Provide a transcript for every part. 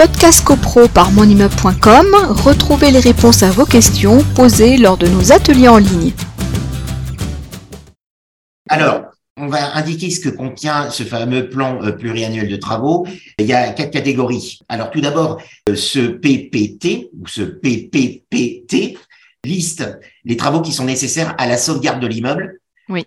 Podcast CoPro par monimmeuble.com, retrouvez les réponses à vos questions posées lors de nos ateliers en ligne. Alors, on va indiquer ce que contient ce fameux plan euh, pluriannuel de travaux. Il y a quatre catégories. Alors tout d'abord, euh, ce PPT ou ce PPPT liste les travaux qui sont nécessaires à la sauvegarde de l'immeuble. Oui.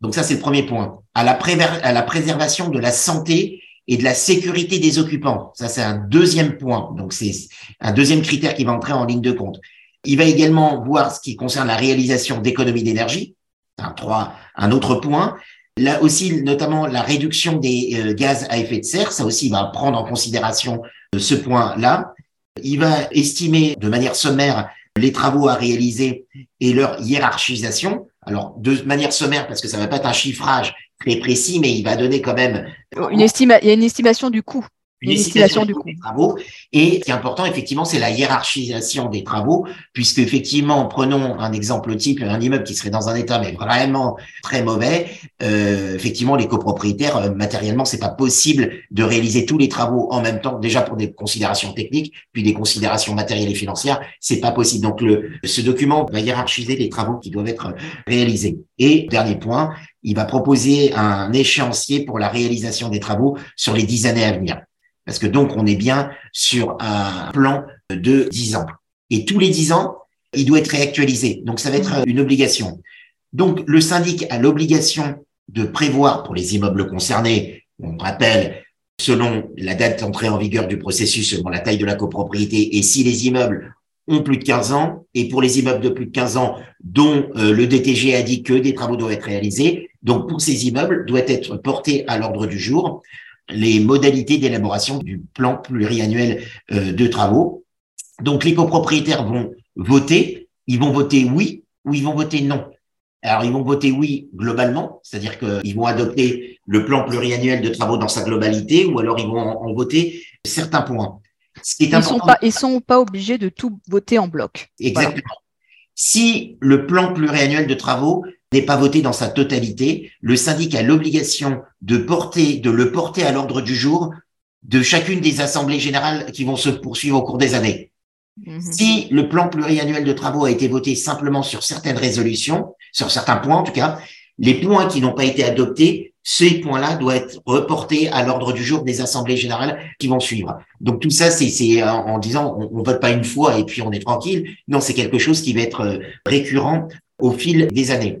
Donc ça, c'est le premier point. À la, à la préservation de la santé et de la sécurité des occupants. Ça, c'est un deuxième point. Donc c'est un deuxième critère qui va entrer en ligne de compte. Il va également voir ce qui concerne la réalisation d'économies d'énergie. Un, trois, un autre point. Là aussi, notamment la réduction des euh, gaz à effet de serre, ça aussi va prendre en considération euh, ce point-là. Il va estimer de manière sommaire les travaux à réaliser et leur hiérarchisation. Alors, de manière sommaire, parce que ça va pas être un chiffrage très précis, mais il va donner quand même... Une estima il y a une estimation du coût une estimation du coût des travaux. Et ce qui est important, effectivement, c'est la hiérarchisation des travaux, puisque effectivement, prenons un exemple type, un immeuble qui serait dans un état mais vraiment très mauvais. Euh, effectivement, les copropriétaires, euh, matériellement, c'est pas possible de réaliser tous les travaux en même temps. Déjà pour des considérations techniques, puis des considérations matérielles et financières, c'est pas possible. Donc, le, ce document va hiérarchiser les travaux qui doivent être réalisés. Et dernier point, il va proposer un échéancier pour la réalisation des travaux sur les dix années à venir. Parce que donc, on est bien sur un plan de 10 ans. Et tous les 10 ans, il doit être réactualisé. Donc, ça va être une obligation. Donc, le syndic a l'obligation de prévoir pour les immeubles concernés, on rappelle, selon la date d'entrée en vigueur du processus, selon la taille de la copropriété, et si les immeubles ont plus de 15 ans, et pour les immeubles de plus de 15 ans, dont euh, le DTG a dit que des travaux doivent être réalisés, donc pour ces immeubles, doit être porté à l'ordre du jour les modalités d'élaboration du plan pluriannuel euh, de travaux. Donc, les copropriétaires vont voter, ils vont voter oui ou ils vont voter non. Alors, ils vont voter oui globalement, c'est-à-dire qu'ils vont adopter le plan pluriannuel de travaux dans sa globalité, ou alors ils vont en, voter certains points. Ce qui est ils sont pas, ils sont pas obligés de tout voter en bloc. Exactement. Si le plan pluriannuel de travaux n'est pas voté dans sa totalité, le syndic a l'obligation de porter, de le porter à l'ordre du jour de chacune des assemblées générales qui vont se poursuivre au cours des années. Mhm. Si le plan pluriannuel de travaux a été voté simplement sur certaines résolutions, sur certains points en tout cas, les points qui n'ont pas été adoptés, ces points-là doivent être reportés à l'ordre du jour des assemblées générales qui vont suivre. Donc tout ça, c'est en disant on, on vote pas une fois et puis on est tranquille. Non, c'est quelque chose qui va être euh, récurrent au fil des années.